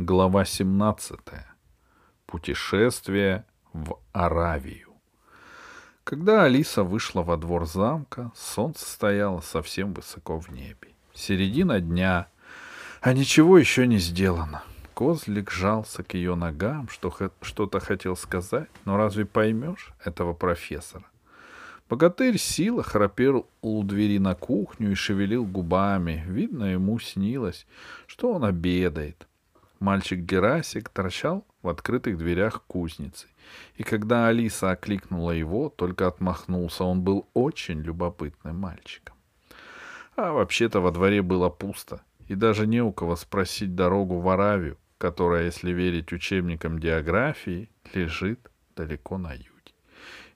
Глава 17. Путешествие в Аравию. Когда Алиса вышла во двор замка, солнце стояло совсем высоко в небе. Середина дня, а ничего еще не сделано. Козлик жался к ее ногам, что что-то хотел сказать, но разве поймешь этого профессора? Богатырь сила храпел у двери на кухню и шевелил губами. Видно, ему снилось, что он обедает. Мальчик Герасик торчал в открытых дверях кузницы. И когда Алиса окликнула его, только отмахнулся. Он был очень любопытным мальчиком. А вообще-то во дворе было пусто, и даже не у кого спросить дорогу в Аравию, которая, если верить учебникам географии, лежит далеко на юге.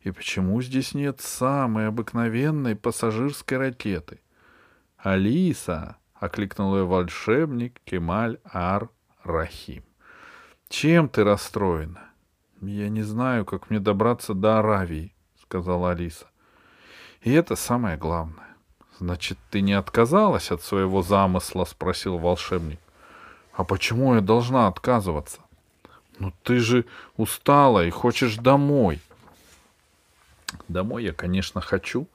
И почему здесь нет самой обыкновенной пассажирской ракеты? «Алиса!» — окликнул ее волшебник Кемаль Ар Рахим. Чем ты расстроена? Я не знаю, как мне добраться до Аравии, сказала Алиса. И это самое главное. Значит, ты не отказалась от своего замысла? спросил волшебник. А почему я должна отказываться? Ну ты же устала и хочешь домой. Домой я, конечно, хочу,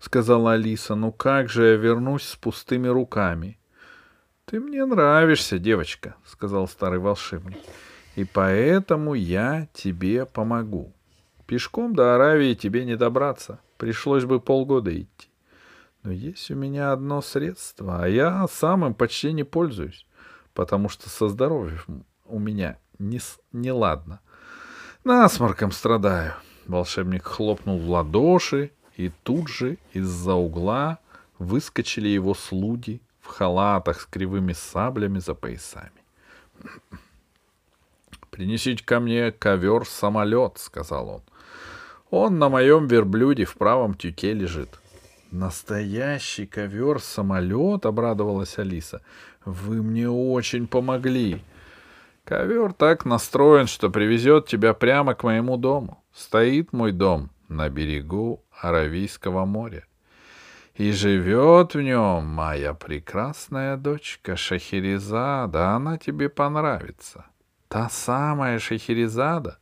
сказала Алиса, но как же я вернусь с пустыми руками? «Ты мне нравишься, девочка», — сказал старый волшебник, — «и поэтому я тебе помогу. Пешком до Аравии тебе не добраться, пришлось бы полгода идти. Но есть у меня одно средство, а я самым почти не пользуюсь, потому что со здоровьем у меня не, не ладно. Насморком страдаю». Волшебник хлопнул в ладоши, и тут же из-за угла выскочили его слуги халатах с кривыми саблями за поясами. «Принесите ко мне ковер-самолет», — сказал он. «Он на моем верблюде в правом тюке лежит». «Настоящий ковер-самолет», — обрадовалась Алиса. «Вы мне очень помогли». «Ковер так настроен, что привезет тебя прямо к моему дому. Стоит мой дом на берегу Аравийского моря. И живет в нем моя прекрасная дочка Шахерезада. Она тебе понравится. Та самая Шахерезада.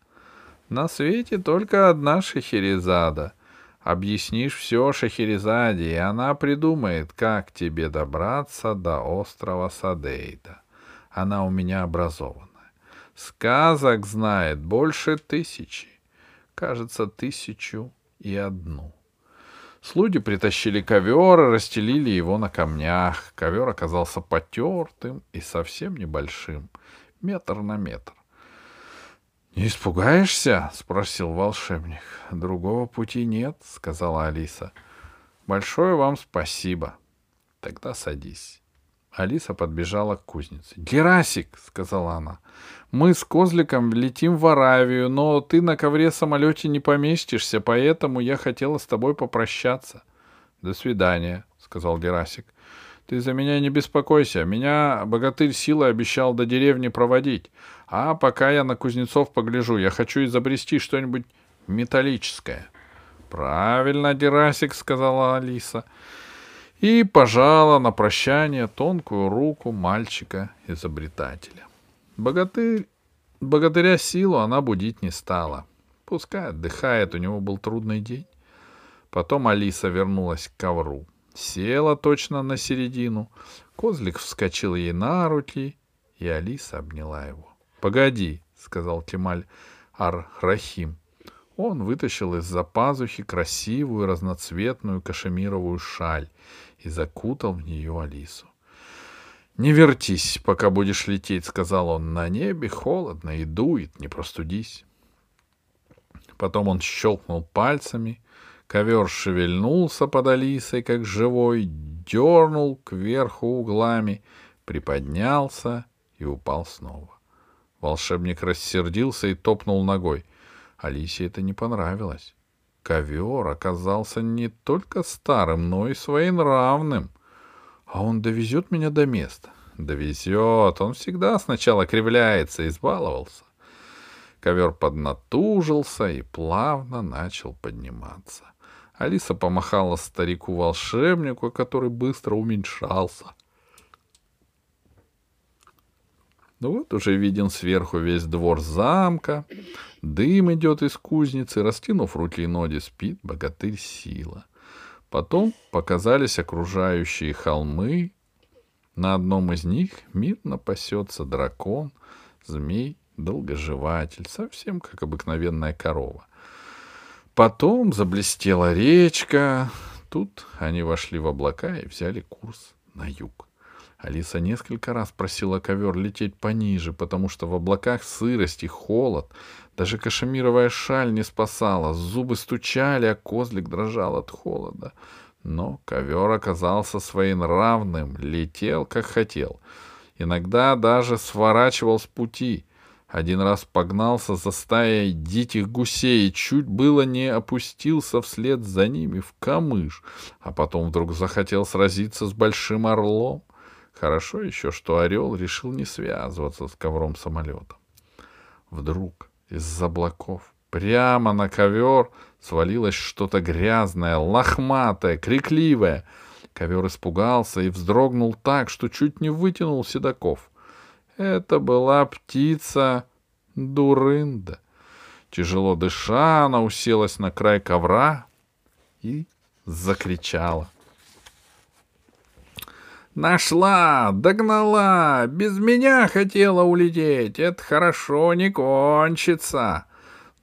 На свете только одна Шахерезада. Объяснишь все Шахерезаде, и она придумает, как тебе добраться до острова Садейда. Она у меня образованная. Сказок знает больше тысячи. Кажется, тысячу и одну. Слуги притащили ковер и расстелили его на камнях. Ковер оказался потертым и совсем небольшим, метр на метр. «Не испугаешься?» — спросил волшебник. «Другого пути нет», — сказала Алиса. «Большое вам спасибо. Тогда садись». Алиса подбежала к кузнице. «Герасик!» — сказала она. «Мы с Козликом летим в Аравию, но ты на ковре-самолете не поместишься, поэтому я хотела с тобой попрощаться». «До свидания», — сказал Герасик. «Ты за меня не беспокойся. Меня богатырь силой обещал до деревни проводить. А пока я на кузнецов погляжу, я хочу изобрести что-нибудь металлическое». «Правильно, Герасик», — сказала Алиса. «Алиса» и пожала на прощание тонкую руку мальчика-изобретателя. Богатырь, богатыря силу она будить не стала. Пускай отдыхает, у него был трудный день. Потом Алиса вернулась к ковру. Села точно на середину. Козлик вскочил ей на руки, и Алиса обняла его. — Погоди, — сказал Кемаль Ар-Рахим. Он вытащил из-за пазухи красивую разноцветную кашемировую шаль и закутал в нее Алису. «Не вертись, пока будешь лететь», — сказал он. «На небе холодно и дует, не простудись». Потом он щелкнул пальцами, ковер шевельнулся под Алисой, как живой, дернул кверху углами, приподнялся и упал снова. Волшебник рассердился и топнул ногой. Алисе это не понравилось. Ковер оказался не только старым, но и своенравным. А он довезет меня до места. Довезет. Он всегда сначала кривляется, избаловался. Ковер поднатужился и плавно начал подниматься. Алиса помахала старику-волшебнику, который быстро уменьшался. Ну вот уже виден сверху весь двор замка, дым идет из кузницы, раскинув руки и ноги, спит богатырь Сила. Потом показались окружающие холмы, на одном из них мирно пасется дракон, змей, долгоживатель, совсем как обыкновенная корова. Потом заблестела речка. Тут они вошли в облака и взяли курс на юг. Алиса несколько раз просила ковер лететь пониже, потому что в облаках сырость и холод. Даже кашемировая шаль не спасала, зубы стучали, а козлик дрожал от холода. Но ковер оказался своенравным, летел, как хотел. Иногда даже сворачивал с пути. Один раз погнался за стаей диких гусей и чуть было не опустился вслед за ними в камыш, а потом вдруг захотел сразиться с большим орлом. Хорошо еще, что орел решил не связываться с ковром самолетом. Вдруг из-за облаков прямо на ковер свалилось что-то грязное, лохматое, крикливое. Ковер испугался и вздрогнул так, что чуть не вытянул седаков. Это была птица Дурында. Тяжело дыша, она уселась на край ковра и закричала. Нашла, догнала, без меня хотела улететь. Это хорошо не кончится.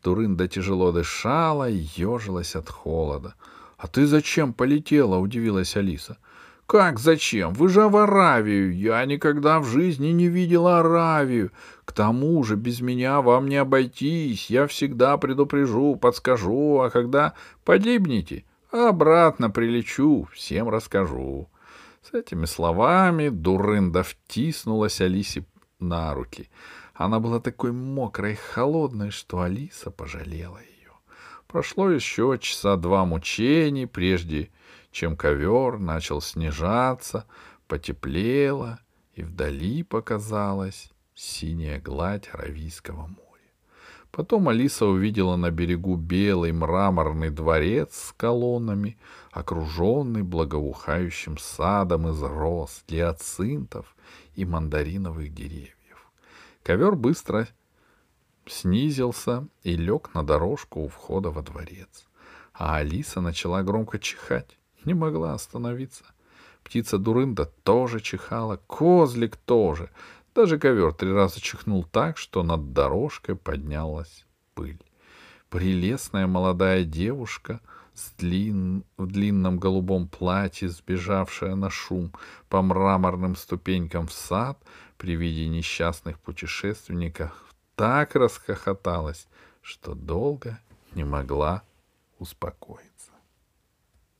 Турында тяжело дышала ежилась от холода. А ты зачем полетела? удивилась Алиса. Как зачем? Вы же в Аравию. Я никогда в жизни не видела Аравию. К тому же без меня вам не обойтись. Я всегда предупрежу, подскажу, а когда погибнете, обратно прилечу, всем расскажу. С этими словами Дурында втиснулась Алисе на руки. Она была такой мокрой и холодной, что Алиса пожалела ее. Прошло еще часа два мучений, прежде чем ковер начал снижаться, потеплело, и вдали показалась синяя гладь Аравийского моря. Потом Алиса увидела на берегу белый мраморный дворец с колоннами, окруженный благоухающим садом из роз, гиацинтов и мандариновых деревьев. Ковер быстро снизился и лег на дорожку у входа во дворец. А Алиса начала громко чихать, не могла остановиться. Птица Дурында тоже чихала, козлик тоже, даже ковер три раза чихнул так, что над дорожкой поднялась пыль. Прелестная молодая девушка с длин... в длинном голубом платье, сбежавшая на шум по мраморным ступенькам в сад при виде несчастных путешественников, так расхохоталась, что долго не могла успокоиться.